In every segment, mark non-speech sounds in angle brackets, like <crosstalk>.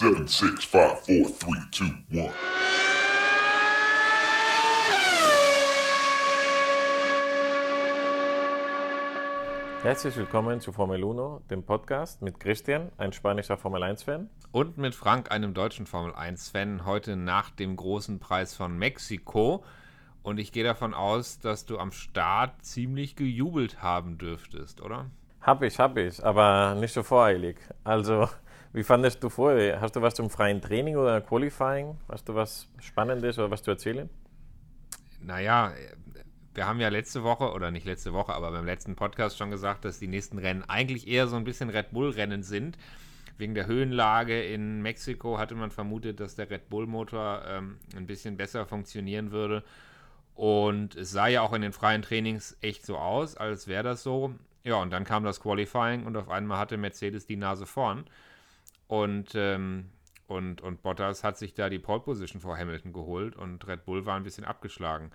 Seven, six, five, four, three, two, one. Herzlich willkommen zu Formel 1, dem Podcast mit Christian, ein spanischer Formel 1-Fan. Und mit Frank, einem deutschen Formel 1-Fan, heute nach dem großen Preis von Mexiko. Und ich gehe davon aus, dass du am Start ziemlich gejubelt haben dürftest, oder? Hab ich, hab ich, aber nicht so voreilig. Also, wie fandest du vorher? Hast du was zum freien Training oder Qualifying? Hast du was Spannendes oder was zu erzählen? Naja, wir haben ja letzte Woche, oder nicht letzte Woche, aber beim letzten Podcast schon gesagt, dass die nächsten Rennen eigentlich eher so ein bisschen Red Bull-Rennen sind. Wegen der Höhenlage in Mexiko hatte man vermutet, dass der Red Bull-Motor ähm, ein bisschen besser funktionieren würde. Und es sah ja auch in den freien Trainings echt so aus, als wäre das so. Ja, und dann kam das Qualifying und auf einmal hatte Mercedes die Nase vorn. Und, ähm, und, und Bottas hat sich da die Pole Position vor Hamilton geholt und Red Bull war ein bisschen abgeschlagen.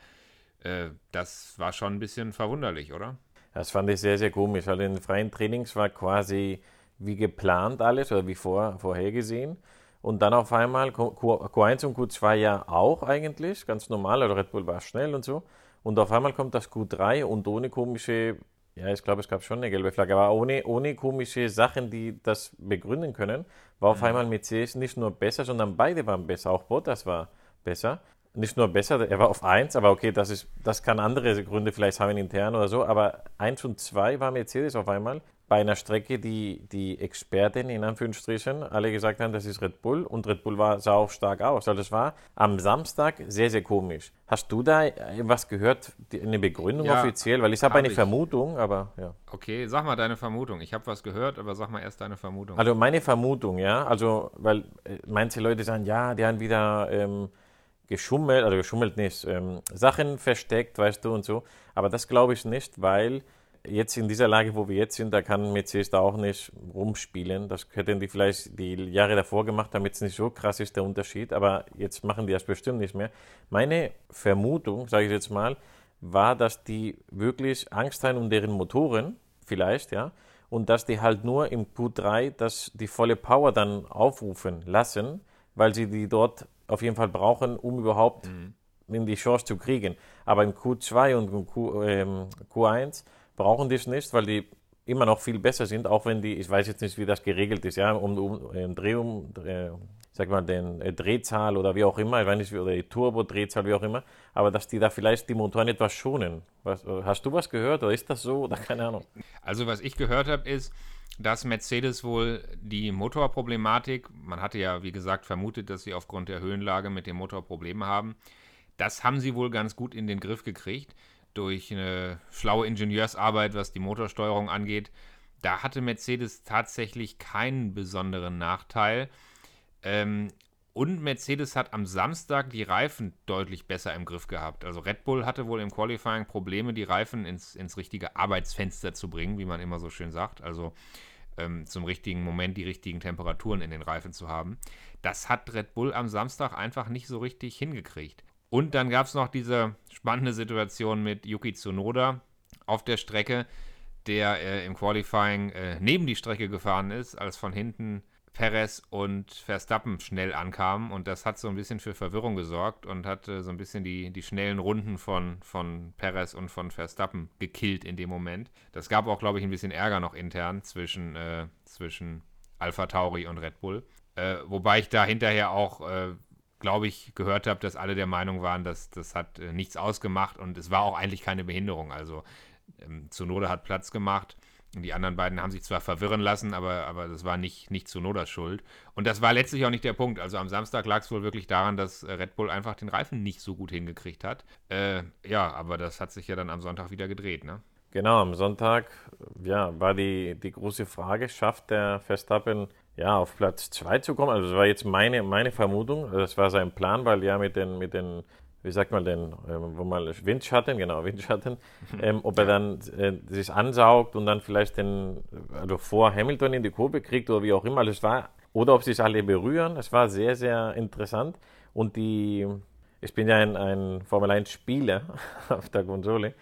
Äh, das war schon ein bisschen verwunderlich, oder? Das fand ich sehr, sehr komisch. Also in den freien Trainings war quasi wie geplant alles oder wie vor, vorhergesehen. Und dann auf einmal Q1 und Q2 ja auch eigentlich, ganz normal, also Red Bull war schnell und so. Und auf einmal kommt das Q3 und ohne komische, ja, ich glaube, es gab schon eine gelbe Flagge, aber ohne, ohne komische Sachen, die das begründen können, war auf mhm. einmal Mercedes nicht nur besser, sondern beide waren besser. Auch Bottas war besser nicht nur besser, er war auf 1, aber okay, das, ist, das kann andere Gründe vielleicht haben intern oder so, aber 1 und 2 war Mercedes auf einmal bei einer Strecke, die die Experten in Anführungsstrichen alle gesagt haben, das ist Red Bull und Red Bull war, sah auch stark aus. Also das war am Samstag sehr, sehr komisch. Hast du da was gehört, eine Begründung ja, offiziell? Weil ich habe hab eine ich. Vermutung, aber ja. Okay, sag mal deine Vermutung. Ich habe was gehört, aber sag mal erst deine Vermutung. Also meine Vermutung, ja, also weil äh, manche Leute sagen, ja, die haben wieder... Ähm, geschummelt, also geschummelt nicht, ähm, Sachen versteckt, weißt du, und so. Aber das glaube ich nicht, weil jetzt in dieser Lage, wo wir jetzt sind, da kann Mercedes da auch nicht rumspielen. Das hätten die vielleicht die Jahre davor gemacht, damit es nicht so krass ist, der Unterschied. Aber jetzt machen die das bestimmt nicht mehr. Meine Vermutung, sage ich jetzt mal, war, dass die wirklich Angst haben um deren Motoren, vielleicht, ja. Und dass die halt nur im Q3 das, die volle Power dann aufrufen lassen, weil sie die dort auf jeden Fall brauchen, um überhaupt mhm. in die Chance zu kriegen. Aber im Q2 und Q, ähm, Q1 brauchen die es nicht, weil die immer noch viel besser sind, auch wenn die, ich weiß jetzt nicht, wie das geregelt ist, ja, um, um äh, Drehung, äh, sag mal, den äh, Drehzahl oder wie auch immer, ich weiß nicht, oder die Turbo-Drehzahl, wie auch immer, aber dass die da vielleicht die Motoren etwas schonen. Was, hast du was gehört oder ist das so oder keine Ahnung? Also was ich gehört habe ist, dass Mercedes wohl die Motorproblematik, man hatte ja wie gesagt vermutet, dass sie aufgrund der Höhenlage mit dem Motor Probleme haben, das haben sie wohl ganz gut in den Griff gekriegt durch eine schlaue Ingenieursarbeit, was die Motorsteuerung angeht. Da hatte Mercedes tatsächlich keinen besonderen Nachteil. Ähm, und Mercedes hat am Samstag die Reifen deutlich besser im Griff gehabt. Also Red Bull hatte wohl im Qualifying Probleme, die Reifen ins, ins richtige Arbeitsfenster zu bringen, wie man immer so schön sagt. Also ähm, zum richtigen Moment die richtigen Temperaturen in den Reifen zu haben. Das hat Red Bull am Samstag einfach nicht so richtig hingekriegt. Und dann gab es noch diese spannende Situation mit Yuki Tsunoda auf der Strecke, der äh, im Qualifying äh, neben die Strecke gefahren ist, als von hinten Perez und Verstappen schnell ankamen und das hat so ein bisschen für Verwirrung gesorgt und hat äh, so ein bisschen die, die schnellen Runden von, von Perez und von Verstappen gekillt in dem Moment. Das gab auch, glaube ich, ein bisschen Ärger noch intern zwischen, äh, zwischen Alpha Tauri und Red Bull. Äh, wobei ich da hinterher auch, äh, glaube ich, gehört habe, dass alle der Meinung waren, dass das hat äh, nichts ausgemacht und es war auch eigentlich keine Behinderung. Also ähm, Zunoda hat Platz gemacht die anderen beiden haben sich zwar verwirren lassen, aber, aber das war nicht, nicht Nodas Schuld. Und das war letztlich auch nicht der Punkt. Also am Samstag lag es wohl wirklich daran, dass Red Bull einfach den Reifen nicht so gut hingekriegt hat. Äh, ja, aber das hat sich ja dann am Sonntag wieder gedreht, ne? Genau, am Sonntag ja, war die, die große Frage, schafft der Verstappen ja, auf Platz 2 zu kommen? Also das war jetzt meine, meine Vermutung, das war sein Plan, weil ja mit den, mit den wie sagt man denn, ähm, wo man Windschatten, genau, <laughs> Windschatten, ähm, ob er dann äh, sich ansaugt und dann vielleicht den, also vor Hamilton in die Kurve kriegt oder wie auch immer. Also es war, oder ob sich alle berühren. Es war sehr, sehr interessant. Und die, ich bin ja ein, ein Formel 1 Spieler <laughs> auf der Konsole.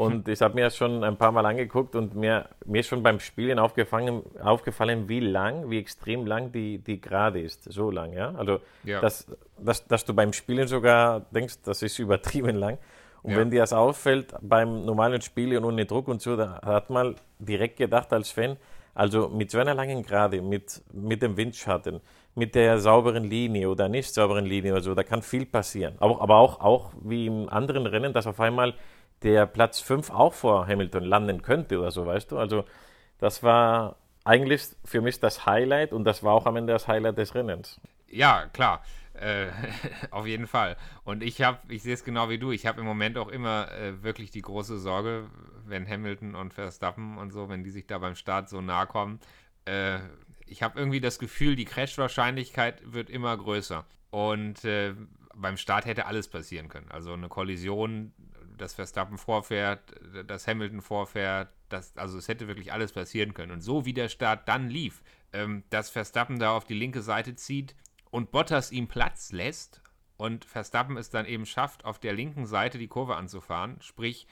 Und ich habe mir das schon ein paar Mal angeguckt und mir, mir ist schon beim Spielen aufgefallen, aufgefallen, wie lang, wie extrem lang die, die Gerade ist. So lang, ja. Also, Ja. Dass, dass, dass du beim Spielen sogar denkst, das ist <laughs> übertrieben lang. Und Ja. wenn dir das auffällt beim normalen Spiel und ohne Druck und so, da hat man direkt gedacht als Fan, also mit so einer langen Gerade, mit, mit dem Windschatten, mit der sauberen Linie oder nicht sauberen Linie oder so, da kann viel passieren. Aber, aber auch, auch wie im anderen Rennen, dass auf einmal der Platz 5 auch vor Hamilton landen könnte oder so, weißt du? Also das war eigentlich für mich das Highlight und das war auch am Ende das Highlight des Rennens. Ja, klar. Äh, <laughs> auf jeden Fall. Und ich habe, ich sehe es genau wie du, ich habe im Moment auch immer äh, wirklich die große Sorge, wenn Hamilton und Verstappen und so, wenn die sich da beim Start so nahe kommen. Äh, ich habe irgendwie das Gefühl, die Crash-Wahrscheinlichkeit wird immer größer. Und äh, beim Start hätte alles passieren können. Also eine Kollision, dass Verstappen vorfährt, dass Hamilton vorfährt, das, also es hätte wirklich alles passieren können. Und so wie der Start dann lief, ähm, dass Verstappen da auf die linke Seite zieht und Bottas ihm Platz lässt und Verstappen es dann eben schafft, auf der linken Seite die Kurve anzufahren, sprich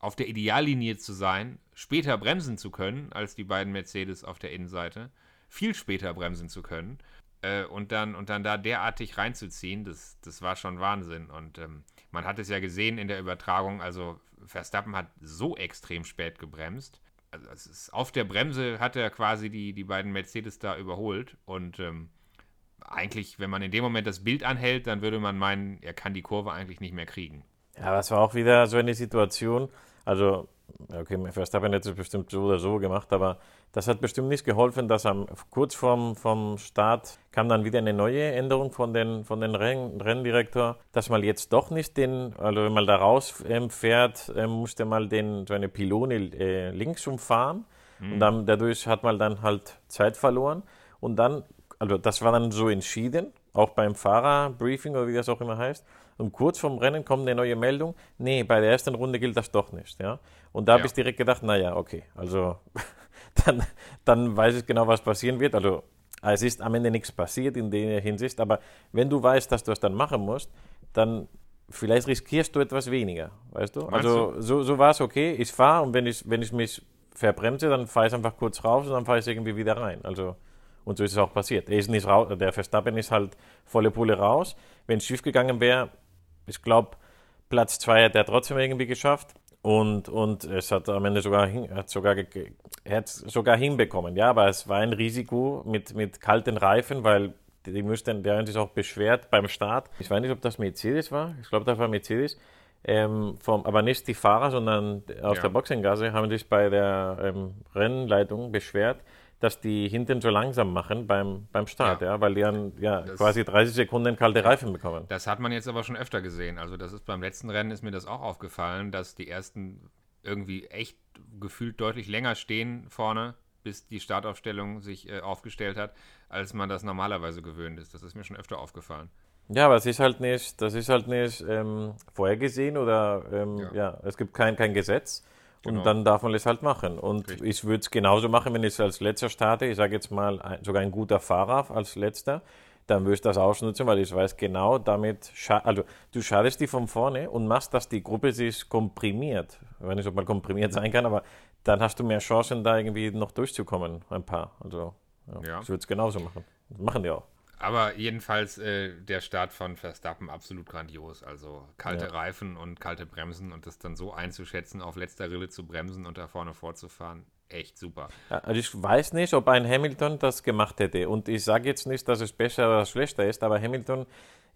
auf der Ideallinie zu sein, später bremsen zu können als die beiden Mercedes auf der Innenseite, viel später bremsen zu können äh, und, dann, und dann da derartig reinzuziehen, das, das war schon Wahnsinn. Und ähm, man hat es ja gesehen in der Übertragung, also Verstappen hat so extrem spät gebremst. Also es ist, auf der Bremse hat er quasi die, die beiden Mercedes da überholt und ähm, eigentlich, wenn man in dem Moment das Bild anhält, dann würde man meinen, er kann die Kurve eigentlich nicht mehr kriegen. Ja, aber es war auch wieder so eine Situation, also, okay, Verstappen hat es bestimmt so oder so gemacht, aber das hat bestimmt nicht geholfen, dass am, kurz vorm, vom Start kam dann wieder eine neue Änderung von den, von den Renn, Renndirektor, dass man jetzt doch nicht den, also wenn man da raus ähm, fährt, ähm, musste man den, so eine Pylone äh, links umfahren und dann, dadurch hat man dann halt Zeit verloren und dann, also das war dann so entschieden, auch beim Fahrerbriefing oder wie das auch immer heißt. Und kurz vorm Rennen kommt eine neue Meldung, nee, bei der ersten Runde gilt das doch nicht. Ja? Und da habe Ja. ich direkt gedacht, naja, okay, also dann, dann weiß ich genau, was passieren wird. Also es ist am Ende nichts passiert in der Hinsicht, aber wenn du weißt, dass du es dann machen musst, dann vielleicht riskierst du etwas weniger, weißt du? Meinst also so, so war es okay, ich fahre und wenn ich, wenn ich mich verbremse, dann fahre ich einfach kurz raus und dann fahre ich irgendwie wieder rein. Also und so ist es auch passiert. Er ist nicht raus, der Verstappen ist halt volle Pulle raus. Wenn es schief gegangen wäre, ich glaube, Platz 2 hat er trotzdem irgendwie geschafft. Und, und es hat am Ende sogar, hin, hat sogar, hat sogar hinbekommen. Ja, aber es war ein Risiko mit, mit kalten Reifen, weil die müssten, der hat sich auch beschwert beim Start. Ich weiß nicht, ob das Mercedes war. Ich glaube, das war Mercedes. Ähm, vom, aber nicht die Fahrer, sondern aus Ja. der Boxengasse haben sich bei der ähm, Rennleitung beschwert, dass die hinten so langsam machen beim, beim Start, ja. Ja. weil die dann ja, Das- quasi 30 Sekunden kalte Reifen bekommen. Das hat man jetzt aber schon öfter gesehen. Also das ist beim letzten Rennen ist mir das auch aufgefallen, dass die ersten irgendwie echt gefühlt deutlich länger stehen vorne, bis die Startaufstellung sich äh, aufgestellt hat, als man das normalerweise gewöhnt ist. Das ist mir schon öfter aufgefallen. Ja, aber es ist halt nicht, das ist halt nicht ähm, vorhergesehen oder ähm, ja. Ja. es gibt kein, kein Gesetz. Und Genau. dann darf man es halt machen. Und Richtig. ich würde es genauso machen, wenn ich als letzter starte. Ich sage jetzt mal, ein, sogar ein guter Fahrer als letzter. Dann würde ich das ausnutzen, weil ich weiß genau, damit, also du schadest die von vorne und machst, dass die Gruppe sich komprimiert. Ich weiß nicht, ob man komprimiert sein kann, aber dann hast du mehr Chancen, da irgendwie noch durchzukommen, ein paar. Also ja, Ja. ich würde es genauso machen. Das machen die auch. Aber jedenfalls äh, der Start von Verstappen absolut grandios. Also kalte Ja. Reifen und kalte Bremsen und das dann so einzuschätzen, auf letzter Rille zu bremsen und da vorne vorzufahren, echt super. Also ich weiß nicht, ob ein Hamilton das gemacht hätte. Und ich sage jetzt nicht, dass es besser oder schlechter ist, aber Hamilton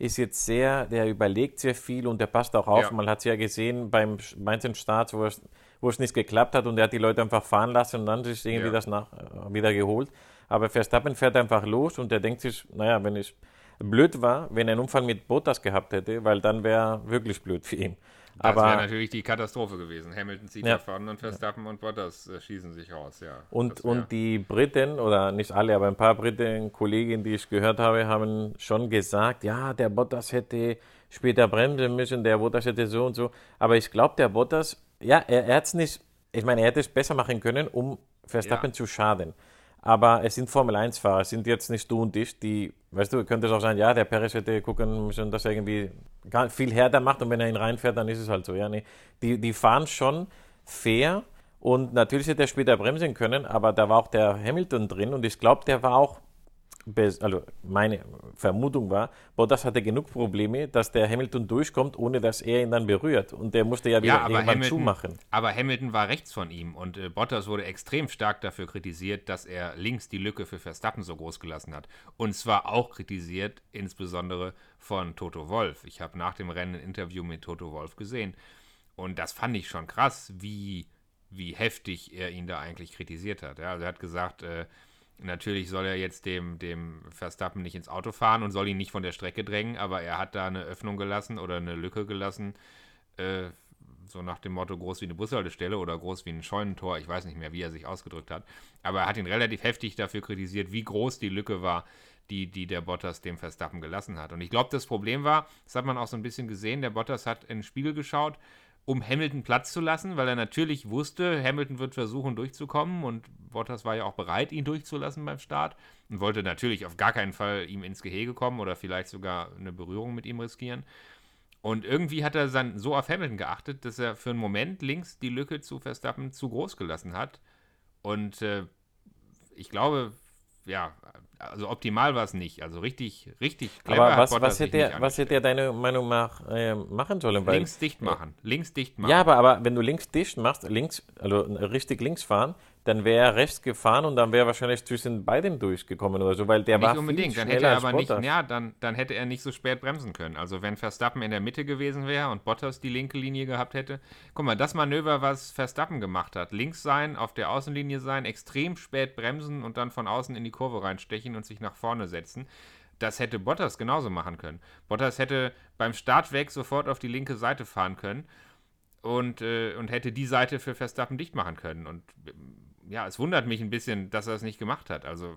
ist jetzt sehr, der überlegt sehr viel und der passt auch auf. Ja. Man hat es ja gesehen beim manchen Starts, wo es, wo es nicht geklappt hat und er hat die Leute einfach fahren lassen und dann ist irgendwie Ja. das nach, wieder geholt. Aber Verstappen fährt einfach los und der denkt sich, naja, wenn ich blöd war, wenn er einen Unfall mit Bottas gehabt hätte, weil dann wäre wirklich blöd für ihn. Das wäre natürlich die Katastrophe gewesen. Hamilton zieht Ja. davon und Verstappen und Bottas äh, schießen sich raus, ja. Und, und die Briten, oder nicht alle, aber ein paar Briten, Kollegen, die ich gehört habe, haben schon gesagt, ja, der Bottas hätte später bremsen müssen, der Bottas hätte so und so. Aber ich glaube, der Bottas, ja, er, er hat es nicht, ich meine, er hätte es besser machen können, um Verstappen Ja. zu schaden. Aber es sind Formel-1-Fahrer, es sind jetzt nicht du und ich, die, weißt du, könnte es auch sein, ja, der Perez hätte gucken müssen, dass er irgendwie viel härter macht und wenn er ihn reinfährt, dann ist es halt so. Ja, nee. die, die fahren schon fair und natürlich hätte er später bremsen können, aber da war auch der Hamilton drin und ich glaube, der war auch also meine Vermutung war, Bottas hatte genug Probleme, dass der Hamilton durchkommt, ohne dass er ihn dann berührt. Und der musste ja wieder ja, irgendwann Hamilton, zumachen. Aber Hamilton war rechts von ihm und äh, Bottas wurde extrem stark dafür kritisiert, dass er links die Lücke für Verstappen so groß gelassen hat. Und zwar auch kritisiert, insbesondere von Toto Wolf. Ich habe nach dem Rennen ein Interview mit Toto Wolf gesehen. Und das fand ich schon krass, wie, wie heftig er ihn da eigentlich kritisiert hat. Ja, also er hat gesagt, äh, Natürlich soll er jetzt dem, dem Verstappen nicht ins Auto fahren und soll ihn nicht von der Strecke drängen, aber er hat da eine Öffnung gelassen oder eine Lücke gelassen, äh, so nach dem Motto groß wie eine Bushaltestelle oder groß wie ein Scheunentor. Ich weiß nicht mehr, wie er sich ausgedrückt hat. Aber er hat ihn relativ heftig dafür kritisiert, wie groß die Lücke war, die, die der Bottas dem Verstappen gelassen hat. Und ich glaube, das Problem war, das hat man auch so ein bisschen gesehen, der Bottas hat in den Spiegel geschaut um Hamilton Platz zu lassen, weil er natürlich wusste, Hamilton wird versuchen durchzukommen und Bottas war ja auch bereit, ihn durchzulassen beim Start und wollte natürlich auf gar keinen Fall ihm ins Gehege kommen oder vielleicht sogar eine Berührung mit ihm riskieren. Und irgendwie hat er dann so auf Hamilton geachtet, dass er für einen Moment links die Lücke zu Verstappen zu groß gelassen hat. Und äh, ich glaube, ja, also optimal war es nicht. Also richtig, richtig clever. Aber was, was, hätte er, was hätte er deiner Meinung nach äh, machen sollen? Links dicht machen. links dicht machen. Ja, aber, aber wenn du links dicht machst, links, also richtig links fahren, dann wäre er rechts gefahren und dann wäre er wahrscheinlich zwischen beiden durchgekommen oder so, weil der nicht war unbedingt. Viel dann hätte er aber nicht, ja, dann, dann hätte er nicht so spät bremsen können. Also wenn Verstappen in der Mitte gewesen wäre und Bottas die linke Linie gehabt hätte, guck mal, das Manöver, was Verstappen gemacht hat, links sein, auf der Außenlinie sein, extrem spät bremsen und dann von außen in die Kurve reinstechen und sich nach vorne setzen. Das hätte Bottas genauso machen können. Bottas hätte beim Startweg sofort auf die linke Seite fahren können und, äh, und hätte die Seite für Verstappen dicht machen können. Und ja, es wundert mich ein bisschen, dass er es nicht gemacht hat. Also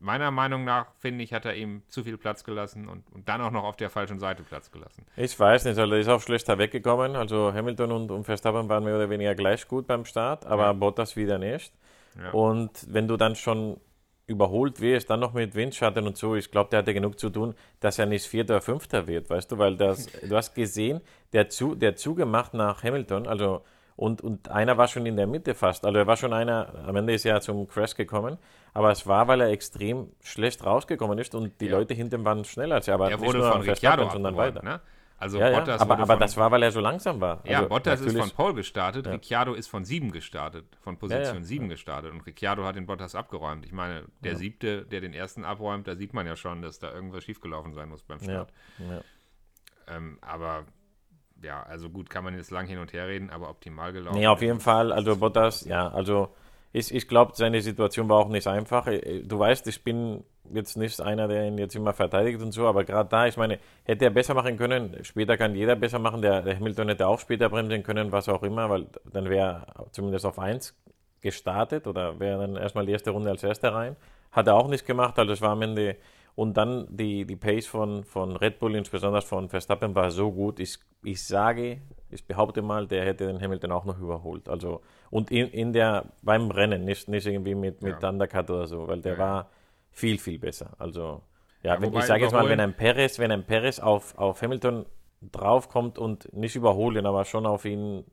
meiner Meinung nach, finde ich, hat er ihm zu viel Platz gelassen und, und, dann auch noch auf der falschen Seite Platz gelassen. Ich weiß nicht, also er ist auch schlechter weggekommen. Also Hamilton und, und Verstappen waren mehr oder weniger gleich gut beim Start, aber ja. Bottas wieder nicht. Ja. Und wenn du dann schon überholt wirst, dann noch mit Windschatten und so, ich glaube, der hatte genug zu tun, dass er nicht Vierter oder Fünfter wird, weißt du, weil das, <laughs> du hast gesehen, der, zu, der zugemacht nach Hamilton, also und, und einer war schon in der Mitte fast. Also er war schon einer, am Ende ist er zum Crash gekommen, aber es war, weil er extrem schlecht rausgekommen ist und die ja. Leute hinter ihm waren schneller als er. Aber er wurde von Ricciardo sondern weiter. Ne? Also ja, Bottas ja. aber, aber das war, weil er so langsam war. Ja, also Bottas ist von Paul gestartet, ja. Ricciardo ist von 7 gestartet, von Position ja, 7 gestartet und Ricciardo hat den Bottas abgeräumt. Ich meine, der siebte, der den ersten abräumt, da sieht man ja schon, dass da irgendwas schiefgelaufen sein muss beim Start. Ähm, aber ja, also gut, kann man jetzt lang hin und her reden, aber optimal gelaufen. Nee, auf jeden Fall. Also Bottas, ja, also ich, ich glaube, seine Situation war auch nicht einfach. Äh, du weißt, ich bin jetzt nicht einer, der ihn jetzt immer verteidigt und so, aber gerade da, ich meine, hätte er besser machen können. Später kann jeder besser machen. Der, der Hamilton hätte auch später bremsen können, was auch immer, weil dann wäre er zumindest auf 1 gestartet oder wäre dann erstmal die erste Runde als erster rein. Hat er auch nicht gemacht, also es war am Ende und dann die, die Pace von, von Red Bull, insbesondere von Verstappen, war so gut. Ich, ich sage, ich behaupte mal, der hätte den Hamilton auch noch überholt. Also, und in, in der, beim Rennen, nicht, nicht irgendwie mit, mit ja. Undercut oder so, weil der ja. war viel, viel besser. Also, ja, ja wenn, ich sage jetzt mal, wenn ein Perez, wenn ein Perez auf, auf Hamilton draufkommt und nicht überholen, aber schon auf ihn,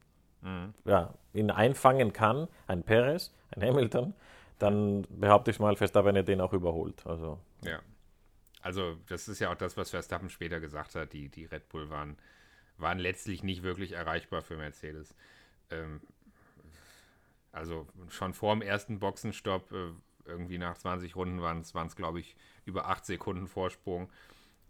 mhm. ja, ihn einfangen kann, ein Perez, ein Hamilton, dann behaupte ich mal, Verstappen hätte den auch überholt. Also, ja. Also, das ist ja auch das, was Verstappen später gesagt hat. Die, die Red Bull waren, waren letztlich nicht wirklich erreichbar für Mercedes. Ähm, also, schon vor dem ersten Boxenstopp, äh, irgendwie nach 20 Runden waren es, glaube ich, über 8 Sekunden Vorsprung.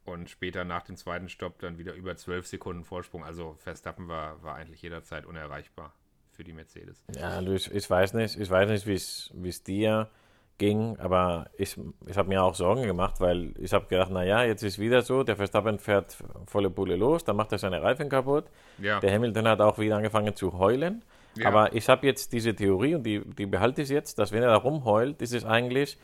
Und später nach dem zweiten Stopp dann wieder über 12 Sekunden Vorsprung. Also, Verstappen war, war eigentlich jederzeit unerreichbar für die Mercedes. Ja, ich, ich weiß nicht, ich weiß nicht, wie es dir ging, aber ich, ich habe mir auch Sorgen gemacht, weil ich habe gedacht, naja, jetzt ist wieder so, der Verstappen fährt volle Pulle los, dann macht er seine Reifen kaputt. Ja. Der Hamilton hat auch wieder angefangen zu heulen. Ja. Aber ich habe jetzt diese Theorie und die, die behalte ich jetzt, dass wenn er da rumheult, ist es eigentlich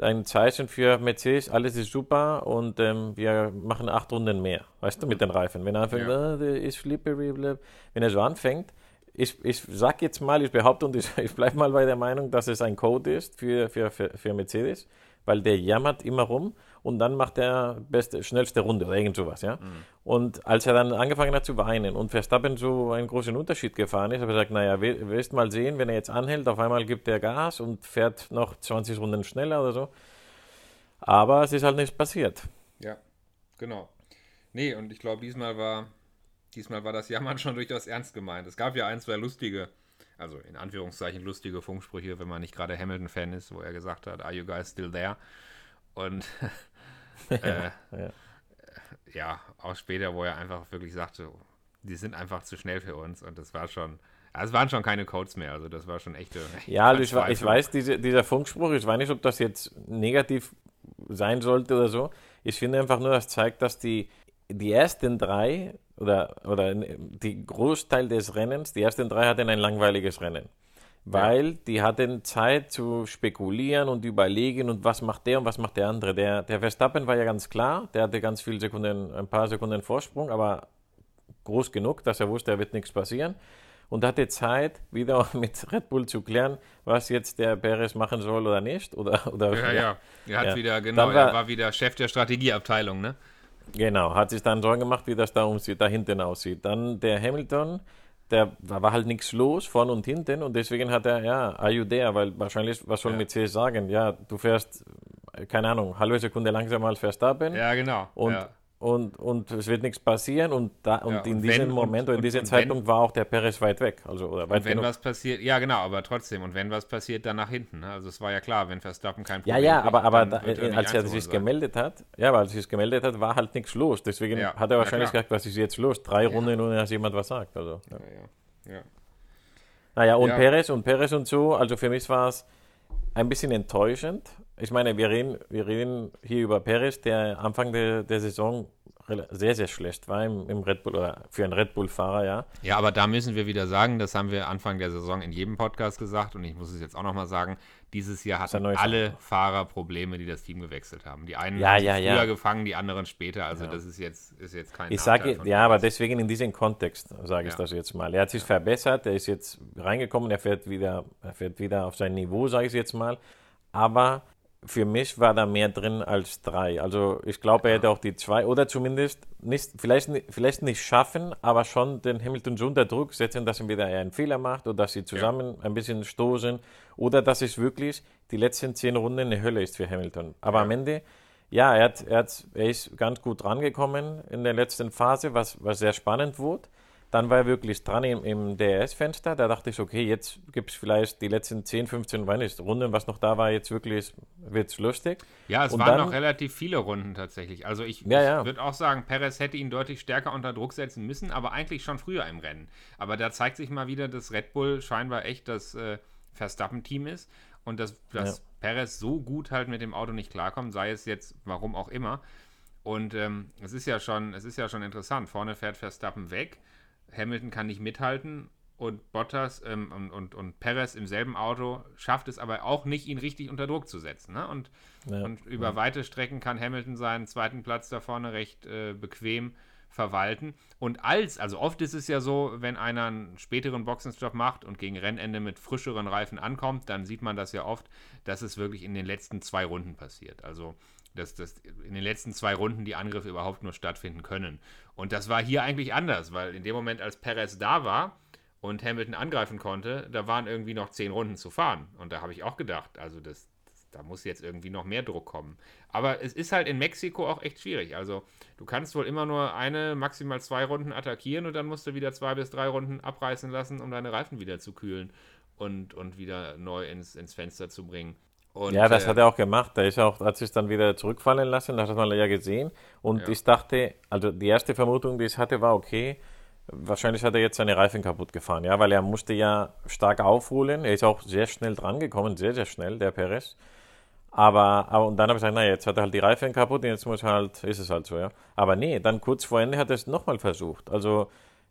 ein Zeichen für Mercedes, alles ist super und ähm, wir machen acht Runden mehr, weißt du, mit den Reifen. Wenn er anfängt, ja. der ist slippery, wenn er so anfängt, ich, ich sage jetzt mal, ich behaupte und ich, <laughs> ich bleibe mal bei der Meinung, dass es ein Code ist für, für, für, für Mercedes, weil der jammert immer rum und dann macht er beste, schnellste Runde oder irgend sowas, ja. Mhm. Und als er dann angefangen hat zu weinen und Verstappen so einen großen Unterschied gefahren ist, habe ich gesagt, naja, wirst mal sehen, wenn er jetzt anhält, auf einmal gibt er Gas und fährt noch 20 Runden schneller oder so. Aber es ist halt nichts passiert. Ja, genau. Nee, und ich glaube, diesmal war, diesmal war das Jammern schon durchaus ernst gemeint. Es gab ja ein, zwei lustige, also in Anführungszeichen lustige Funksprüche, wenn man nicht gerade Hamilton-Fan ist, wo er gesagt hat, are you guys still there? Und <laughs> äh, ja. ja, auch später, wo er einfach wirklich sagte, die sind einfach zu schnell für uns. Und das war schon, ja, es waren schon keine Codes mehr, also das war schon echte. Ja, also ich, ich, weiß, diese, dieser Funkspruch, ich weiß nicht, ob das jetzt negativ sein sollte oder so. Ich finde einfach nur, das zeigt, dass die, die ersten drei oder, oder die Großteil des Rennens, die ersten drei hatten ein langweiliges Rennen weil ja. die hatten Zeit zu spekulieren und überlegen und was macht der und was macht der andere. Der, der Verstappen war ja ganz klar, der hatte ganz viele Sekunden, ein paar Sekunden Vorsprung, aber groß genug, dass er wusste, da wird nichts passieren. Und hatte Zeit, wieder <laughs> mit Red Bull zu klären, was jetzt der Perez machen soll oder nicht. Oder, oder, ja, <laughs> ja, ja. Er hat ja. wieder, genau, war, er war wieder Chef der Strategieabteilung, ne? Genau, hat sich dann Sorgen gemacht, wie das da, um, da hinten aussieht. Dann der Hamilton, der da war halt nichts los, vorne und hinten und deswegen hat er, ja, are you there? Weil wahrscheinlich, was soll ja. CS sagen? Ja, du fährst, keine Ahnung, halbe Sekunde langsamer als Verstappen. Ja, genau. Und ja und, und es wird nichts passieren und, da, und ja, und in diesem wenn, Moment oder in diesem Zeitpunkt wenn, war auch der Perez weit weg. Also, oder weit wenn genug. was passiert, ja genau, aber trotzdem, und wenn was passiert, dann nach hinten. Ne? Also es war ja klar, wenn Verstappen kein Problem Ja, ja, aber, aber da, er als er sich gemeldet hat, ja, aber als er sich gemeldet hat, war halt nichts los. Deswegen ja, hat er wahrscheinlich gesagt, was ist jetzt los? Drei Runden, ohne dass jemand was sagt. Also, ja. Ja, ja. Naja, und Perez und Perez und so, also für mich war es ein bisschen enttäuschend. Ich meine, wir reden, wir reden hier über Perez, der Anfang der, der Saison sehr, sehr schlecht war im, im Red Bull oder für einen Red Bull-Fahrer, ja. Ja, aber da müssen wir wieder sagen, das haben wir Anfang der Saison in jedem Podcast gesagt und ich muss es jetzt auch nochmal sagen, dieses Jahr hatten alle Fahrer. Fahrer Probleme, die das Team gewechselt haben. Die einen ja, haben ja, früher ja. gefangen, die anderen später. Also das ist jetzt, ist jetzt kein Ich sage, ja, aber deswegen in diesem Kontext sage ich das jetzt mal. Er hat sich verbessert, er ist jetzt reingekommen, er fährt wieder, er fährt wieder auf sein Niveau, sage ich jetzt mal. Aber für mich war da mehr drin als drei. Also ich glaube, er hätte auch die zwei oder zumindest nicht, vielleicht, vielleicht nicht schaffen, aber schon den Hamilton so unter Druck setzen, dass er wieder einen Fehler macht oder dass sie zusammen ja. ein bisschen stoßen oder dass es wirklich die letzten zehn Runden eine Hölle ist für Hamilton. Aber ja. am Ende, ja, er, hat, er, hat, er ist ganz gut rangekommen in der letzten Phase, was, was sehr spannend wurde. Dann war er wirklich dran im, im DRS-Fenster. Da dachte ich, okay, jetzt gibt es vielleicht die letzten 10, 15 nicht, Runden, was noch da war, jetzt wirklich wird es lustig. Ja, es und waren dann, noch relativ viele Runden tatsächlich. Also ich, ja, ja. ich würde auch sagen, Perez hätte ihn deutlich stärker unter Druck setzen müssen, aber eigentlich schon früher im Rennen. Aber da zeigt sich mal wieder, dass Red Bull scheinbar echt das äh, Verstappen-Team ist und dass, dass ja. Perez so gut halt mit dem Auto nicht klarkommt, sei es jetzt warum auch immer. Und ähm, es ist ja schon, es ist ja schon interessant. Vorne fährt Verstappen weg Hamilton kann nicht mithalten und Bottas ähm, und, und, und Perez im selben Auto schafft es aber auch nicht, ihn richtig unter Druck zu setzen. Ne? Und, ja, und über ja. weite Strecken kann Hamilton seinen zweiten Platz da vorne recht äh, bequem verwalten. Und als, also oft ist es ja so, wenn einer einen späteren Boxenstopp macht und gegen Rennende mit frischeren Reifen ankommt, dann sieht man das ja oft, dass es wirklich in den letzten zwei Runden passiert. Also dass, dass in den letzten zwei Runden die Angriffe überhaupt nur stattfinden können. Und das war hier eigentlich anders, weil in dem Moment, als Perez da war und Hamilton angreifen konnte, da waren irgendwie noch zehn Runden zu fahren. Und da habe ich auch gedacht, also das, das, da muss jetzt irgendwie noch mehr Druck kommen. Aber es ist halt in Mexiko auch echt schwierig. Also du kannst wohl immer nur eine, maximal zwei Runden attackieren und dann musst du wieder zwei bis drei Runden abreißen lassen, um deine Reifen wieder zu kühlen und, und wieder neu ins, ins Fenster zu bringen. Und, ja, das äh, hat er auch gemacht. Er ist auch, hat sich dann wieder zurückfallen lassen, das hat man ja gesehen. Und ja. ich dachte, also die erste Vermutung, die ich hatte, war okay. Wahrscheinlich hat er jetzt seine Reifen kaputt gefahren, ja, weil er musste ja stark aufholen. Er ist auch sehr schnell drangekommen, sehr, sehr schnell, der Perez. Aber, aber und dann habe ich gesagt, naja, jetzt hat er halt die Reifen kaputt und jetzt muss halt, ist es halt so, ja. Aber nee, dann kurz vor Ende hat er es nochmal versucht. Also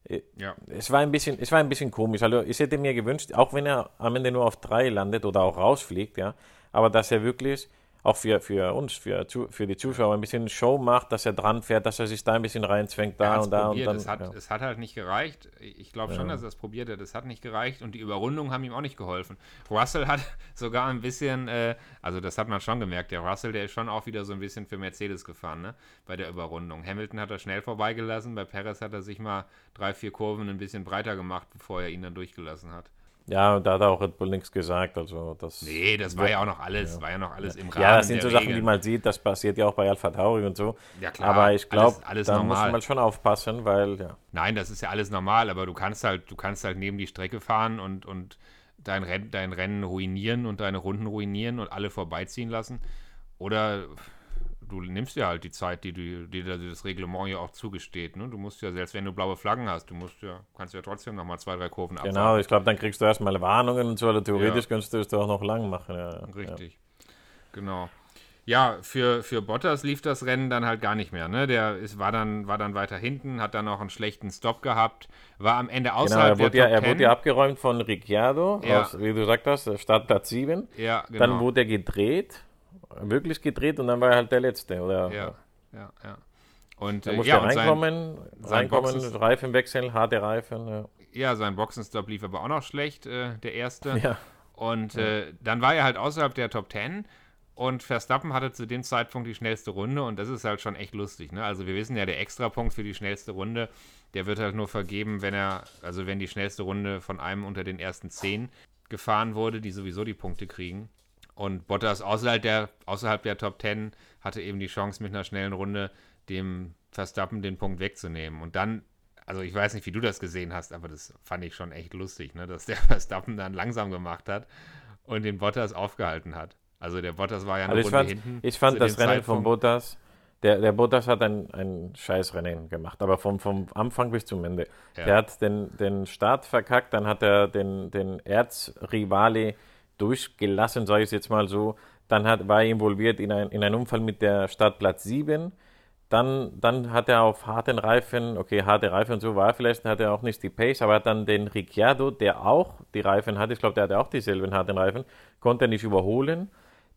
äh, ja. Es war ein bisschen, es war ein bisschen komisch. Also ich hätte mir gewünscht, auch wenn er am Ende nur auf drei landet oder auch rausfliegt, ja, aber dass er wirklich auch für, für uns, für, für die Zuschauer ein bisschen Show macht, dass er dran fährt, dass er sich da ein bisschen reinzwängt, da und da probiert. und dann. Es hat, ja. es hat halt nicht gereicht. Ich glaube schon, Ja. dass er es probiert hat. Es hat nicht gereicht und die Überrundungen haben ihm auch nicht geholfen. Russell hat <laughs> sogar ein bisschen, äh, also das hat man schon gemerkt, der Russell, der ist schon auch wieder so ein bisschen für Mercedes gefahren, ne? Bei der Überrundung. Hamilton hat er schnell vorbeigelassen, bei Perez hat er sich mal drei, vier Kurven ein bisschen breiter gemacht, bevor er ihn dann durchgelassen hat. Ja, und da hat auch Red Bull nichts gesagt. Also das, Nee, das war ja auch noch alles, war ja noch alles im Rahmen ja, das sind so Sachen, Regeln. die man sieht, das passiert ja auch bei Alpha Tauri und so. Ja, klar, aber ich glaube, da muss normal. man schon aufpassen, weil ja. Nein, das ist ja alles normal, aber du kannst halt, du kannst halt neben die Strecke fahren und, und dein, Renn, dein Rennen ruinieren und deine Runden ruinieren und alle vorbeiziehen lassen. Oder du nimmst ja halt die Zeit, die, du, die das Reglement ja auch zugesteht. Ne? Du musst ja, selbst wenn du blaue Flaggen hast, du musst ja, kannst ja trotzdem nochmal zwei, drei Kurven abfahren. Genau, ich glaube, dann kriegst du erstmal Warnungen und so, oder theoretisch Ja. könntest du es doch noch lang machen. Ja, ja. Richtig. Genau. Ja, für, für Bottas lief das Rennen dann halt gar nicht mehr. Ne? Der ist, war, dann, war dann weiter hinten, hat dann noch einen schlechten Stop gehabt, war am Ende Genau, außerhalb er wurde, der ja, er wurde 10. ja abgeräumt von Ricciardo, Ja. aus, wie du gesagt hast, Startplatz 7. Ja, genau. Dann wurde er gedreht, wirklich gedreht, und dann war er halt der Letzte. Oder? Ja, ja, ja. Und Da äh, musste ja, er sein, reinkommen, sein reinkommen Boxen- Reifen wechseln, harte Reifen. Ja. ja, sein Boxenstopp lief aber auch noch schlecht, äh, der erste. <laughs> Ja. Und äh, dann war er halt außerhalb der Top 10 und Verstappen hatte zu dem Zeitpunkt die schnellste Runde und das ist halt schon echt lustig. Ne? Also wir wissen ja, der Extrapunkt für die schnellste Runde, der wird halt nur vergeben, wenn er, also wenn die schnellste Runde von einem unter den ersten 10 gefahren wurde, die sowieso die Punkte kriegen. Und Bottas außerhalb der, außerhalb der Top 10 hatte eben die Chance mit einer schnellen Runde dem Verstappen den Punkt wegzunehmen. Und dann, also ich weiß nicht, wie du das gesehen hast, aber das fand ich schon echt lustig, ne? dass der <laughs> Verstappen dann langsam gemacht hat und den Bottas aufgehalten hat. Also der Bottas war ja eine Also Runde fand, hinten. ich fand das Rennen von Zeitpunkt. Bottas, der, der Bottas hat ein, ein scheiß Rennen gemacht, aber vom, vom Anfang bis zum Ende. Ja. Der hat den, den Start verkackt, dann hat er den, den Erzrivale durchgelassen, sage ich es jetzt mal so. Dann hat, war er involviert in, ein, in einen Unfall mit der Startplatz 7. Dann, dann hat er auf harten Reifen, okay, harte Reifen und so war er vielleicht, hat er auch nicht die Pace, aber hat dann den Ricciardo, der auch die Reifen hatte, ich glaube, der hatte auch dieselben harten Reifen, konnte er nicht überholen.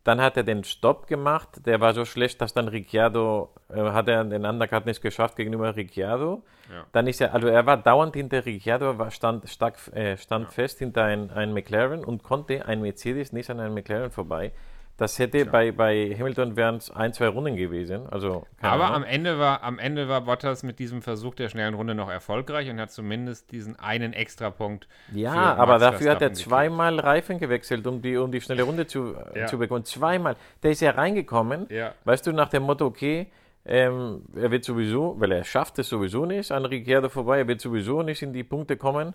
Dann hat er den Stopp gemacht, der war so schlecht, dass dann Ricciardo, äh, hat er den Undercut nicht geschafft gegenüber Ricciardo. Ja. Dann ist er, also er war dauernd hinter Ricciardo, war, stand, stark, äh, stand fest hinter ein, ein McLaren und konnte ein Mercedes nicht an einem McLaren vorbei. Das hätte bei, bei Hamilton wären es ein, zwei Runden gewesen. Also, Aber Ahnung. am Ende, war, am Ende war Bottas mit diesem Versuch der schnellen Runde noch erfolgreich und hat zumindest diesen einen Extrapunkt. Ja, aber dafür hat er zweimal Reifen gewechselt, um die, um die schnelle Runde zu, <laughs> äh, Ja. zu bekommen. Zweimal. Der ist ja reingekommen, Ja. weißt du, nach dem Motto, okay, ähm, er wird sowieso, weil er schafft es sowieso nicht, an Ricciardo vorbei, er wird sowieso nicht in die Punkte kommen.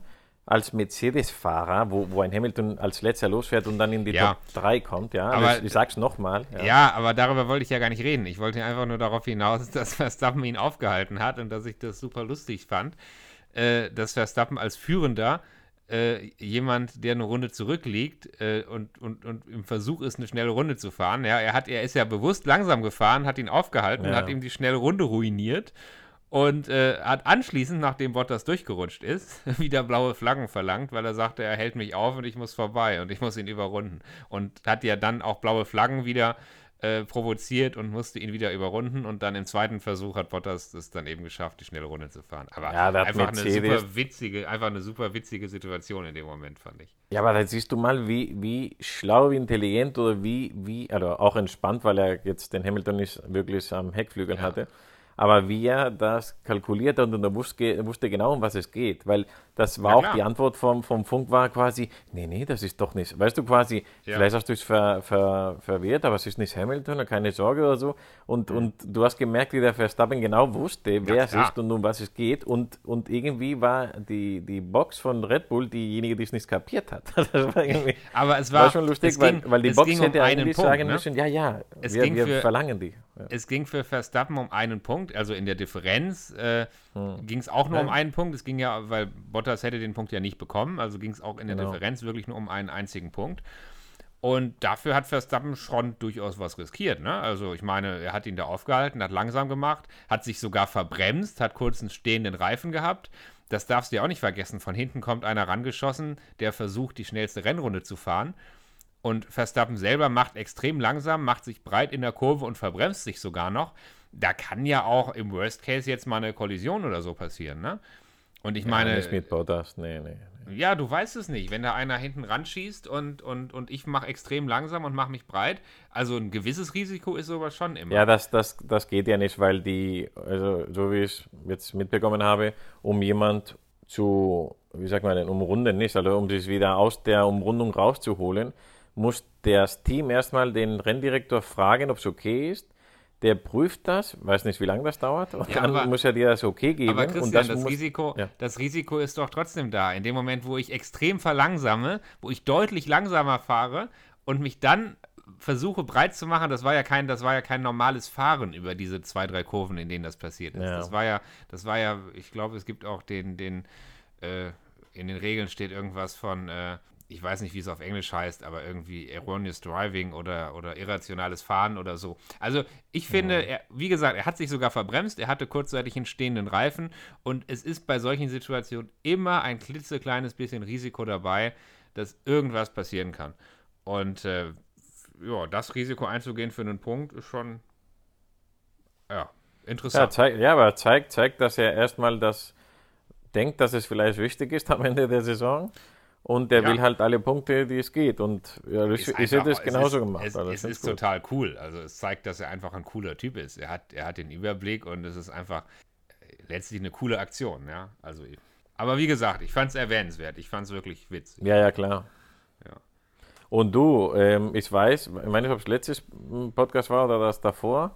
Als Mercedes-Fahrer, wo, wo ein Hamilton als letzter losfährt und dann in die Ja. Top 3 kommt, ja. Aber- ich, ich sag's nochmal. gekickt. Ja, aber darüber wollte ich ja gar nicht reden. Ich wollte einfach nur darauf hinaus, <laughs> dass Verstappen ihn aufgehalten hat und dass ich das super lustig fand, äh, dass Verstappen als Führender äh, jemand, der eine Runde zurückliegt äh, und, und, und im Versuch ist, eine schnelle Runde zu fahren. Ja, er, hat, er ist ja bewusst langsam gefahren, hat ihn aufgehalten, Ja. hat ihm die schnelle Runde ruiniert und äh, hat anschließend, nachdem Bottas durchgerutscht ist, <laughs> wieder blaue Flaggen verlangt, weil er sagte, er hält mich auf und ich muss vorbei und ich muss ihn überrunden. Und hat ja dann auch blaue Flaggen wieder äh, provoziert und musste ihn wieder überrunden und dann im zweiten Versuch hat Bottas es dann eben geschafft, die schnelle Runde zu fahren. Aber Ja, einfach eine super witzige, einfach eine super witzige Situation in dem Moment, fand ich. Ja, aber da siehst du mal, wie, wie schlau, wie intelligent oder wie, wie, also auch entspannt, weil er jetzt den Hamilton nicht wirklich am Heckflügel hatte. Aber wie er das kalkuliert hat und er wusste, wusste genau, um was es geht. Weil das war Ja, auch klar. die Antwort vom, vom Funk war quasi, nee, nee, das ist doch nicht. Weißt du, quasi, Ja. vielleicht hast du es ver, ver, verwirrt, aber es ist nicht Hamilton, keine Sorge oder so. Und, und du hast gemerkt, wie der Verstappen genau wusste, wer es klar. ist und um was es geht. Und, und irgendwie war die, die Box von Red Bull diejenige, die es nicht kapiert hat. <laughs> Das war irgendwie Aber es war, war schon lustig, es weil, ging, weil die es Box ging hätte um eigentlich Punkt, sagen ne? müssen, ja, ja, Es wir, ging wir für- verlangen die. Ja. Es ging für Verstappen um einen Punkt, also in der Differenz äh, Hm. ging es auch nur um einen Punkt. Es ging ja, weil Bottas hätte den Punkt ja nicht bekommen, also ging es auch in der Genau. Differenz wirklich nur um einen einzigen Punkt. Und dafür hat Verstappen schon durchaus was riskiert. Ne? Also ich meine, er hat ihn da aufgehalten, hat langsam gemacht, hat sich sogar verbremst, hat kurz einen stehenden Reifen gehabt. Das darfst du ja auch nicht vergessen. Von hinten kommt einer rangeschossen, der versucht, die schnellste Rennrunde zu fahren. und Verstappen selber macht extrem langsam, macht sich breit in der Kurve und verbremst sich sogar noch. Da kann ja auch im Worst Case jetzt mal eine Kollision oder so passieren, ne? Und ich meine. Ja, nicht mit Bottas, nee, nee. Ja, du weißt es nicht. Wenn da einer hinten ran schießt und, und, und ich mache extrem langsam und mache mich breit, also ein gewisses Risiko ist sowas schon immer. Ja, das, das, das geht ja nicht, weil die, also so wie ich jetzt mitbekommen habe, um jemand zu, wie sagt man denn, umrunden nicht, also um sich wieder aus der Umrundung rauszuholen, muss das Team erstmal den Renndirektor fragen, ob es okay ist der prüft das, weiß nicht, wie lange das dauert, und ja, dann aber, muss er dir das okay geben. Aber Christian, und das, das Risiko, ja. das Risiko ist doch trotzdem da. In dem Moment, wo ich extrem verlangsame, wo ich deutlich langsamer fahre und mich dann versuche breit zu machen, das war ja kein, das war ja kein normales Fahren über diese zwei, drei Kurven, in denen das passiert ist. Ja. Das war ja, das war ja, ich glaube, es gibt auch den, den, äh, in den Regeln steht irgendwas von, äh, ich weiß nicht, wie es auf Englisch heißt, aber irgendwie erroneous driving oder, oder irrationales Fahren oder so. Also ich finde, er, wie gesagt, er hat sich sogar verbremst, er hatte kurzzeitig einen stehenden Reifen und es ist bei solchen Situationen immer ein klitzekleines bisschen Risiko dabei, dass irgendwas passieren kann. Und äh, ja, das Risiko einzugehen für einen Punkt ist schon ja, interessant. Ja, zeig, ja aber zeigt, zeigt, dass er erstmal das denkt, dass es vielleicht wichtig ist am Ende der Saison und der ja. will halt alle Punkte, die es geht. Und ja, ich, ich hätte es genauso ist, gemacht. Es, also, es ist gut. total cool. Also es zeigt, dass er einfach ein cooler Typ ist. Er hat, er hat den Überblick und es ist einfach letztlich eine coole Aktion. Ja, also. Aber wie gesagt, ich fand es erwähnenswert. Ich fand es wirklich witzig. Ja, ja, klar. Ja. Und du, ähm, ich weiß, ich meine nicht, ob es letztes Podcast war oder das davor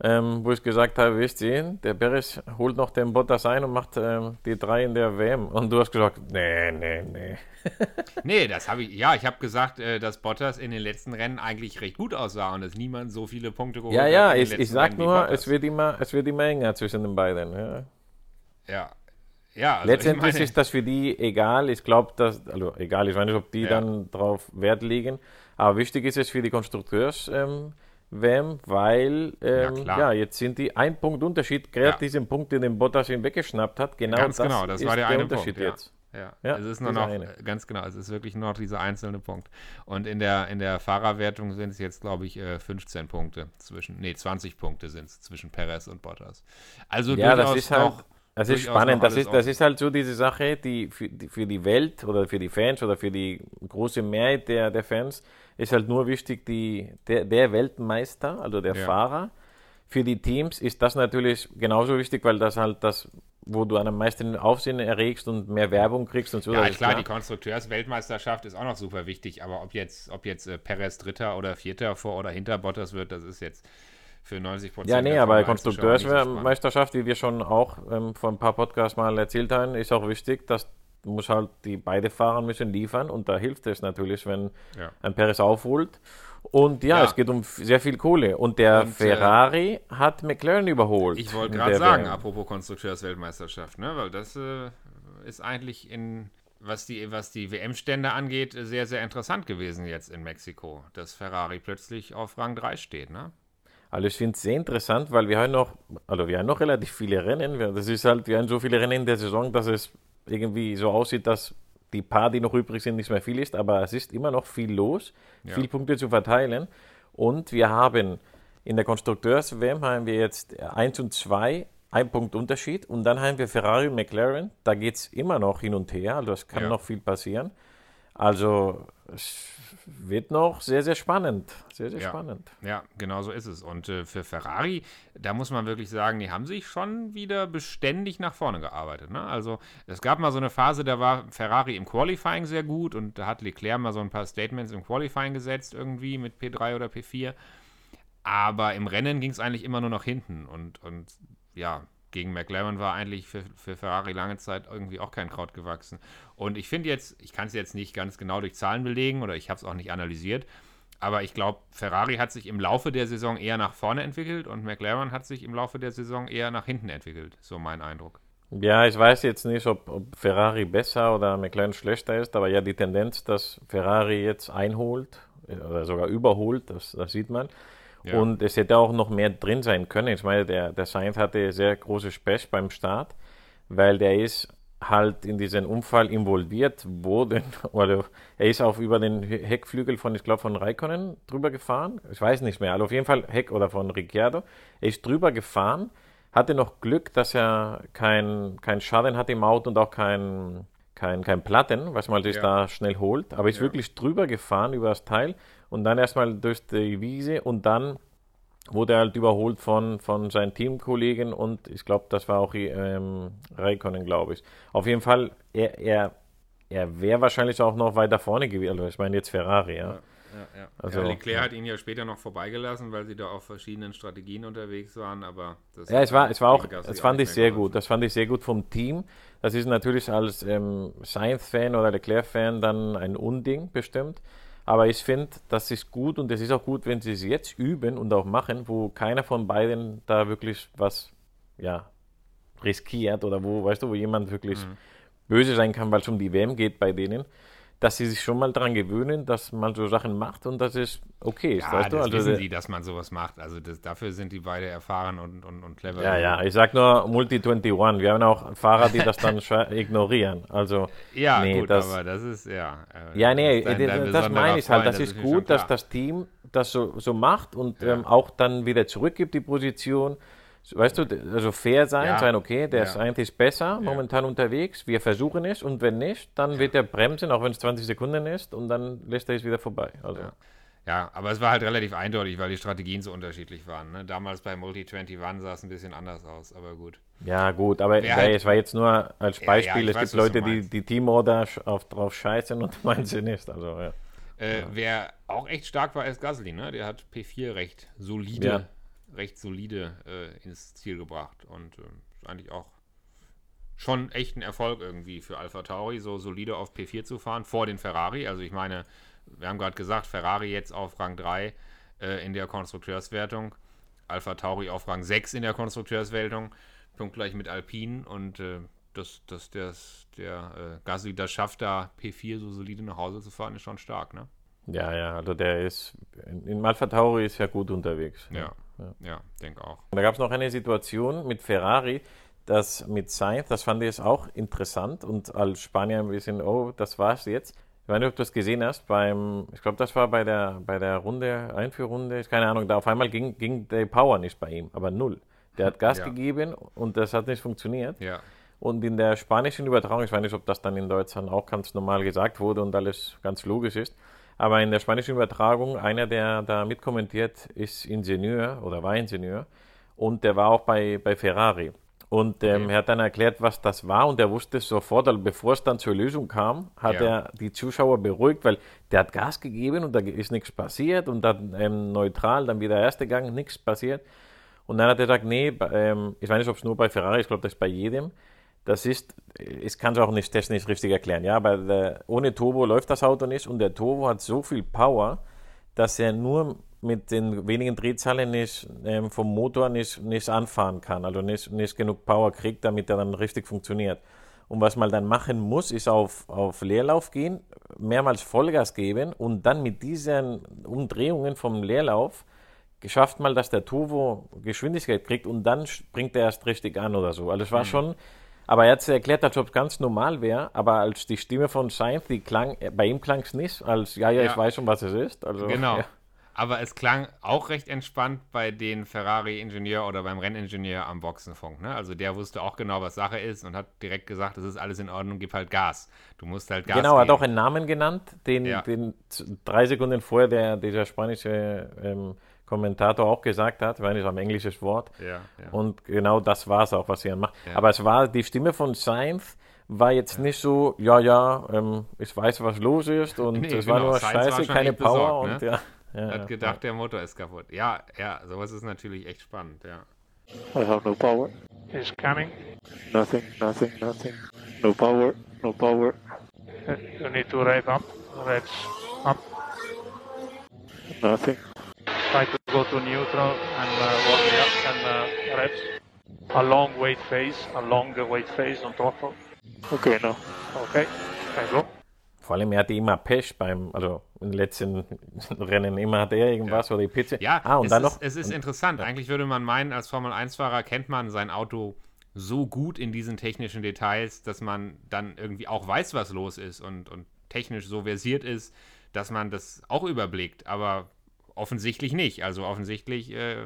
ähm, wo ich gesagt habe, wisst ihr, der Beres holt noch den Bottas ein und macht ähm, die drei in der WM. Und du hast gesagt, nee, nee, nee. <laughs> nee, das habe ich, ja, ich habe gesagt, äh, dass Bottas in den letzten Rennen eigentlich recht gut aussah und dass niemand so viele Punkte geholt ja, hat. Ja, ja, ich, ich sag nur, es wird, immer, es wird immer enger zwischen den beiden. Ja. Ja, ja, also Letztendlich meine, ist das für die egal. Ich glaube, dass, also egal, ich weiß nicht, ob die ja. dann drauf Wert legen, aber wichtig ist es für die Konstrukteurs. Ähm, WM, weil ähm, ja, ja, jetzt sind die ein Punkt Unterschied, gerade ja. diesen Punkt, den den Bottas ihn weggeschnappt hat, genau ganz das, genau, das war der, der eine Unterschied Punkt, jetzt. Ja. ja, es ist nur noch, eine. ganz genau, es ist wirklich nur noch dieser einzelne Punkt. Und in der, in der Fahrerwertung sind es jetzt, glaube ich, 15 äh, Punkte zwischen, nee, 20 Punkte sind es zwischen Perez und Bottas. Also ja, das ist halt, das ist spannend. Das ist, das ist halt so diese Sache, die für, die für die Welt oder für die Fans oder für die große Mehrheit der, der Fans ist halt nur wichtig, die, der, der Weltmeister, also der ja. Fahrer. Für die Teams ist das natürlich genauso wichtig, weil das halt das, wo du am meisten Aufsehen erregst und mehr Werbung kriegst und so. Ja, klar, klar, die Konstrukteursweltmeisterschaft ist auch noch super wichtig, aber ob jetzt, ob jetzt äh, Perez Dritter oder Vierter vor oder hinter Bottas wird, das ist jetzt für 90 Prozent. Ja, nee, aber Konstrukteursmeisterschaft, wie wir schon auch ähm, vor ein paar Podcasts mal erzählt haben, ist auch wichtig, dass muss halt die beide Fahrer müssen liefern und da hilft es natürlich, wenn ja. ein Perez aufholt. Und ja, ja, es geht um sehr viel Kohle. Und der und, äh, Ferrari äh, hat McLaren überholt. Ich wollte gerade sagen, WM. apropos Konstrukteursweltmeisterschaft, ne? weil das äh, ist eigentlich in, was die, was die WM-Stände angeht, sehr, sehr interessant gewesen jetzt in Mexiko, dass Ferrari plötzlich auf Rang 3 steht. Ne? Also ich finde es sehr interessant, weil wir haben noch, also wir haben noch relativ viele Rennen. Das ist halt, wir haben so viele Rennen in der Saison, dass es irgendwie so aussieht, dass die paar, die noch übrig sind, nicht mehr viel ist, aber es ist immer noch viel los, ja. viele Punkte zu verteilen. Und wir haben in der Konstrukteurs-WM haben wir jetzt 1 und 2, ein Punkt Unterschied. Und dann haben wir Ferrari und McLaren. Da geht es immer noch hin und her, also es kann ja. noch viel passieren. Also es wird noch sehr, sehr spannend. Sehr, sehr ja. spannend. Ja, genau so ist es. Und äh, für Ferrari, da muss man wirklich sagen, die haben sich schon wieder beständig nach vorne gearbeitet. Ne? Also es gab mal so eine Phase, da war Ferrari im Qualifying sehr gut und da hat Leclerc mal so ein paar Statements im Qualifying gesetzt, irgendwie mit P3 oder P4. Aber im Rennen ging es eigentlich immer nur nach hinten. Und, und ja, gegen McLaren war eigentlich für, für Ferrari lange Zeit irgendwie auch kein Kraut gewachsen. Und ich finde jetzt, ich kann es jetzt nicht ganz genau durch Zahlen belegen oder ich habe es auch nicht analysiert, aber ich glaube, Ferrari hat sich im Laufe der Saison eher nach vorne entwickelt und McLaren hat sich im Laufe der Saison eher nach hinten entwickelt. So mein Eindruck. Ja, ich weiß jetzt nicht, ob, ob Ferrari besser oder McLaren schlechter ist, aber ja, die Tendenz, dass Ferrari jetzt einholt äh, oder sogar überholt, das, das sieht man. Ja. Und es hätte auch noch mehr drin sein können. Ich meine, der, der Sainz hatte sehr große Pech beim Start, weil der ist halt in diesen Unfall involviert wurde, <laughs> oder er ist auch über den Heckflügel von, ich glaube, von Raikkonen drüber gefahren. Ich weiß nicht mehr, also auf jeden Fall Heck oder von Ricciardo. Er ist drüber gefahren, hatte noch Glück, dass er kein, kein Schaden hat im Auto und auch kein, kein, kein Platten, was man sich ja. da schnell holt. Aber ist ja. wirklich drüber gefahren über das Teil und dann erstmal durch die Wiese und dann wurde er halt überholt von, von seinen Teamkollegen und ich glaube, das war auch ähm, Raikkonen, glaube ich. Auf jeden Fall, er, er, er wäre wahrscheinlich auch noch weiter vorne gewesen. Also ich meine jetzt Ferrari, ja. ja. Ja, ja. Also, ja, Leclerc ja. hat ihn ja später noch vorbeigelassen, weil sie da auf verschiedenen Strategien unterwegs waren, aber ja, es war, es war auch, das fand ich sehr gut. Das fand ich sehr gut vom Team. Das ist natürlich als ähm, Sainz-Fan oder Leclerc-Fan dann ein Unding bestimmt. Aber ich finde, das ist gut und es ist auch gut, wenn sie es jetzt üben und auch machen, wo keiner von beiden da wirklich was ja, riskiert oder wo, weißt du, wo jemand wirklich mhm. böse sein kann, weil es um die WM geht bei denen dass sie sich schon mal daran gewöhnen, dass man so Sachen macht und dass es okay ist. Ja, weißt das du? Also wissen die, dass man sowas macht. Also das, dafür sind die beide erfahren und, und, und clever. Ja, ja, ich sag nur Multi-21. Wir haben auch Fahrer, die das dann <laughs> ignorieren. Also, ja, nee, gut, das, aber das ist, ja. Äh, ja, nee, das, dein, das meine ich halt. Das, das ist gut, dass das Team das so, so macht und ja. ähm, auch dann wieder zurückgibt, die Position weißt du, also fair sein, ja. sein, okay, der ja. ist eigentlich besser momentan unterwegs, wir versuchen es und wenn nicht, dann wird er bremsen, auch wenn es 20 Sekunden ist und dann lässt er es wieder vorbei. Also. Ja, aber es war halt relativ eindeutig, weil die Strategien so unterschiedlich waren. Ne? Damals bei Multi-21 sah es ein bisschen anders aus, aber gut. Ja, gut, aber ja, halt, es war jetzt nur als Beispiel. Es gibt Leute, die die Teamorder auf, drauf scheißen und <laughs> meinen sie nicht. Also, ja. Äh, wer auch echt stark war, ist Gasly. Ne? Der hat P4 recht solide recht solide äh, ins Ziel gebracht und äh, eigentlich auch schon echt ein Erfolg irgendwie für Alpha Tauri, so solide auf P4 zu fahren, vor den Ferrari. Also ich meine, wir haben gerade gesagt, Ferrari jetzt auf Rang 3 äh, in der Konstrukteurswertung, Alpha Tauri auf Rang 6 in der Konstrukteurswertung, punktgleich mit Alpine und äh, dass, dass das, der äh, Gasly das schafft, da P4 so solide nach Hause zu fahren, ist schon stark, ne? Ja, ja, also der ist, in Alpha Tauri ist ja gut unterwegs. Ja, ja, ja denke auch. Und da gab es noch eine Situation mit Ferrari, das mit Sainz, das fand ich auch interessant und als Spanier ein bisschen, oh, das war's jetzt. Ich weiß nicht, ob du das gesehen hast, beim, ich glaube, das war bei der, bei der Runde, Einführrunde, keine Ahnung, da auf einmal ging, ging der Power nicht bei ihm, aber null. Der hat Gas ja. gegeben und das hat nicht funktioniert. Ja. Und in der spanischen Übertragung, ich weiß nicht, ob das dann in Deutschland auch ganz normal gesagt wurde und alles ganz logisch ist, aber in der spanischen Übertragung, einer, der da mitkommentiert, ist Ingenieur oder war Ingenieur und der war auch bei, bei Ferrari. Und ähm, okay. er hat dann erklärt, was das war und er wusste sofort, also bevor es dann zur Lösung kam, hat ja. er die Zuschauer beruhigt, weil der hat Gas gegeben und da ist nichts passiert und dann ähm, neutral, dann wieder erste Gang, nichts passiert. Und dann hat er gesagt, nee, ähm, ich weiß nicht, ob es nur bei Ferrari ist, ich glaube, das ist bei jedem das ist, ich kann es auch nicht technisch richtig erklären, ja, aber der, ohne Turbo läuft das Auto nicht und der Turbo hat so viel Power, dass er nur mit den wenigen Drehzahlen nicht, ähm, vom Motor nicht, nicht anfahren kann, also nicht, nicht genug Power kriegt, damit er dann richtig funktioniert. Und was man dann machen muss, ist auf, auf Leerlauf gehen, mehrmals Vollgas geben und dann mit diesen Umdrehungen vom Leerlauf geschafft mal, dass der Turbo Geschwindigkeit kriegt und dann springt er erst richtig an oder so. Also es war mhm. schon aber er hat erklärt, als ob es ganz normal wäre, aber als die Stimme von Sainz, die klang, bei ihm klang es nicht, als ja, ja, ja, ich weiß schon, was es ist. Also, genau. Ja. Aber es klang auch recht entspannt bei den Ferrari-Ingenieur oder beim Renningenieur am Boxenfunk. Ne? Also der wusste auch genau, was Sache ist und hat direkt gesagt, es ist alles in Ordnung, gib halt Gas. Du musst halt Gas Genau, er hat auch einen Namen genannt, den, ja. den drei Sekunden vorher der, dieser spanische ähm, Kommentator auch gesagt hat, weil es ein englisches Wort. Ja, ja. Und genau das war es auch, was er macht. Ja. Aber es war die Stimme von Sainz war jetzt nicht so, ja, ja, ähm, ich weiß, was los ist und <laughs> nee, es genau. war nur Sainz scheiße, war keine Power besorgt, und ne? ja. ja hat gedacht, der Motor ist kaputt. Ja, ja, sowas ist natürlich echt spannend, ja. I have no power. He's coming. Nothing, nothing, nothing. No power, no power. You need to rev up. Revs up. Nothing. Try to go to neutral and uh, warm up and uh, reps. A long wait phase, a longer wait phase on throttle. Okay, no. Okay, can go. Vor allem, er hatte immer Pech beim, also den letzten <laughs> Rennen immer hat er irgendwas ja. oder die Pizza. Ja, ah, und es, dann ist, noch, es ist interessant. Eigentlich würde man meinen, als Formel-1-Fahrer kennt man sein Auto so gut in diesen technischen Details, dass man dann irgendwie auch weiß, was los ist und, und technisch so versiert ist, dass man das auch überblickt. Aber offensichtlich nicht. Also offensichtlich äh,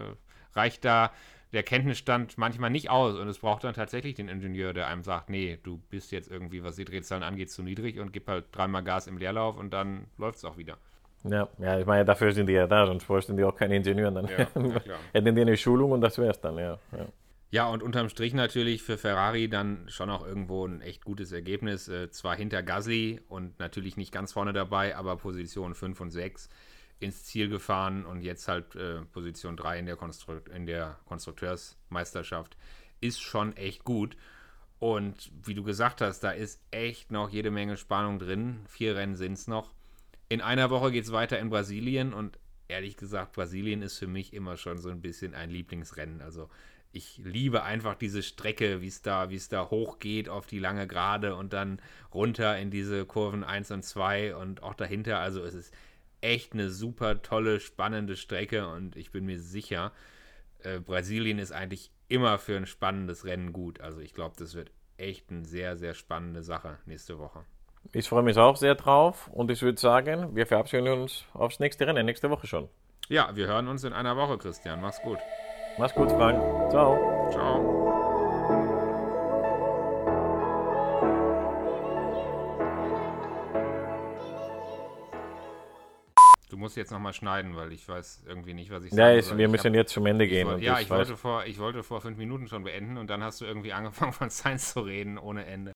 reicht da der Kenntnisstand manchmal nicht aus und es braucht dann tatsächlich den Ingenieur, der einem sagt, nee, du bist jetzt irgendwie, was die Drehzahlen angeht, zu niedrig und gib halt dreimal Gas im Leerlauf und dann läuft es auch wieder. Ja, ja, ich meine, dafür sind die ja da, sonst bräuchten die auch keine Ingenieure. Dann Ja, <laughs> hätten die eine Schulung und das wär's dann, ja. ja. Ja, und unterm Strich natürlich für Ferrari dann schon auch irgendwo ein echt gutes Ergebnis. Äh, zwar hinter Gasly und natürlich nicht ganz vorne dabei, aber Position 5 und 6 ins Ziel gefahren und jetzt halt äh, Position 3 in der, in der Konstrukteursmeisterschaft ist schon echt gut. Und wie du gesagt hast, da ist echt noch jede Menge Spannung drin. Vier Rennen sind es noch. In einer Woche geht es weiter in Brasilien und ehrlich gesagt, Brasilien ist für mich immer schon so ein bisschen ein Lieblingsrennen. Also ich liebe einfach diese Strecke, wie es da, wie es da hochgeht auf die lange Gerade und dann runter in diese Kurven 1 und 2 und auch dahinter. Also es ist echt eine super tolle, spannende Strecke und ich bin mir sicher, äh, Brasilien ist eigentlich immer für ein spannendes Rennen gut. Also ich glaube, das wird echt eine sehr, sehr spannende Sache nächste Woche. Ich freue mich auch sehr drauf und ich würde sagen, wir verabschieden uns aufs nächste Rennen, nächste Woche schon. Ja, wir hören uns in einer Woche, Christian. Mach's gut. Mach's gut, Frank. Ciao. Ciao. Du musst jetzt nochmal schneiden, weil ich weiß irgendwie nicht, was ich Ja, sagen ich, wir Ich müssen hab- jetzt zum Ende ich gehen. wollt- und ja, ich weiß- wollte, vor, ich wollte vor fünf Minuten schon beenden und dann hast du irgendwie angefangen <laughs> von Science zu reden ohne Ende.